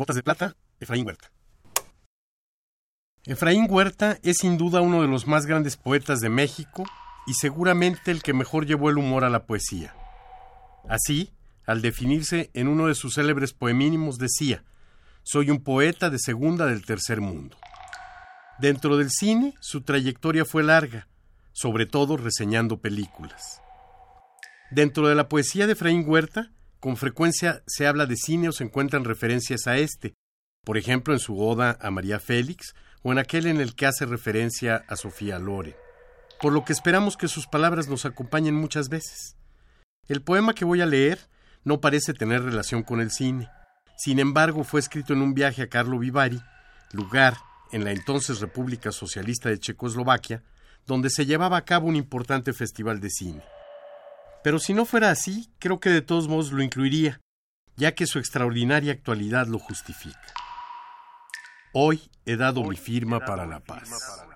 Gotas de Plata, Efraín Huerta. Efraín Huerta es sin duda uno de los más grandes poetas de México y seguramente el que mejor llevó el humor a la poesía. Así, al definirse en uno de sus célebres poemínimos, decía, soy un poeta de segunda del tercer mundo. Dentro del cine, su trayectoria fue larga, sobre todo reseñando películas. Dentro de la poesía de Efraín Huerta, con frecuencia se habla de cine o se encuentran referencias a este, por ejemplo en su oda a María Félix o en aquel en el que hace referencia a Sofía Loren, por lo que esperamos que sus palabras nos acompañen muchas veces. El poema que voy a leer no parece tener relación con el cine. Sin embargo, fue escrito en un viaje a Carlo Vivari, lugar en la entonces República Socialista de Checoslovaquia, donde se llevaba a cabo un importante festival de cine. Pero si no fuera así, creo que de todos modos lo incluiría, ya que su extraordinaria actualidad lo justifica. Hoy he dado mi firma para la paz.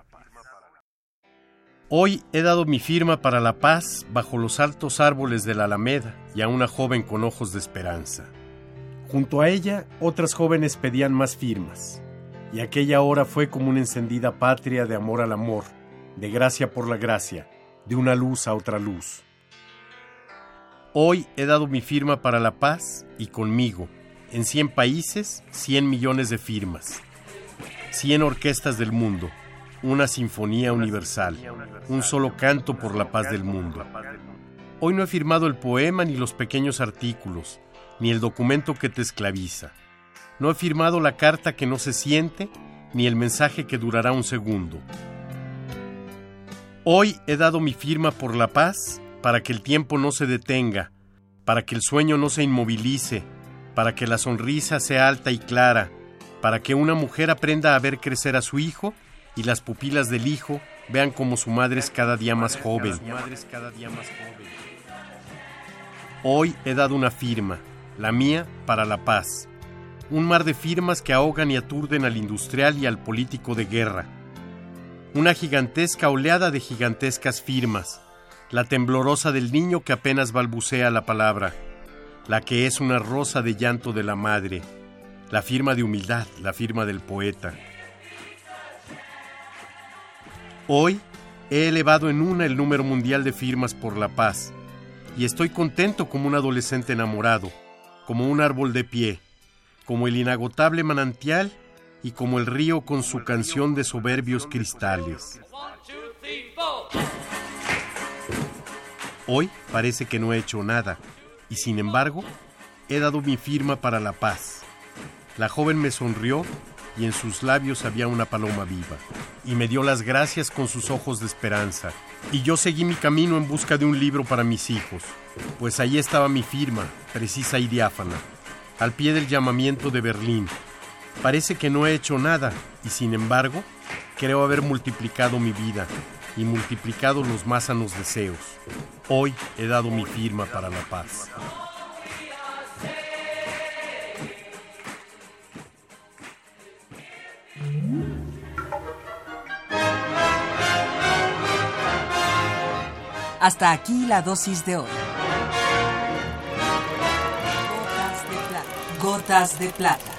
Hoy he dado mi firma para la paz bajo los altos árboles de la Alameda y a una joven con ojos de esperanza. Junto a ella, otras jóvenes pedían más firmas, y aquella hora fue como una encendida patria de amor al amor, de gracia por la gracia, de una luz a otra luz. Hoy he dado mi firma para la paz y conmigo, en 100 países, 100 millones de firmas, 100 orquestas del mundo, una sinfonía universal, un solo canto por la paz del mundo. Hoy no he firmado el poema ni los pequeños artículos, ni el documento que te esclaviza. No he firmado la carta que no se siente, ni el mensaje que durará un segundo. Hoy he dado mi firma por la paz para que el tiempo no se detenga, para que el sueño no se inmovilice, para que la sonrisa sea alta y clara, para que una mujer aprenda a ver crecer a su hijo y las pupilas del hijo vean como su madre es cada día más joven. Hoy he dado una firma, la mía para la paz. Un mar de firmas que ahogan y aturden al industrial y al político de guerra. Una gigantesca oleada de gigantescas firmas. La temblorosa del niño que apenas balbucea la palabra. La que es una rosa de llanto de la madre. La firma de humildad, la firma del poeta. Hoy he elevado en una el número mundial de firmas por la paz y estoy contento como un adolescente enamorado, como un árbol de pie, como el inagotable manantial y como el río con su canción de soberbios cristales. Hoy parece que no he hecho nada y sin embargo he dado mi firma para la paz. La joven me sonrió y en sus labios había una paloma viva, y me dio las gracias con sus ojos de esperanza. Y yo seguí mi camino en busca de un libro para mis hijos, pues ahí estaba mi firma, precisa y diáfana, al pie del llamamiento de Berlín. Parece que no he hecho nada, y sin embargo, creo haber multiplicado mi vida y multiplicado los más sanos deseos. Hoy he dado mi firma para la paz. Hasta aquí la dosis de hoy. Gotas de plata. Gotas de plata.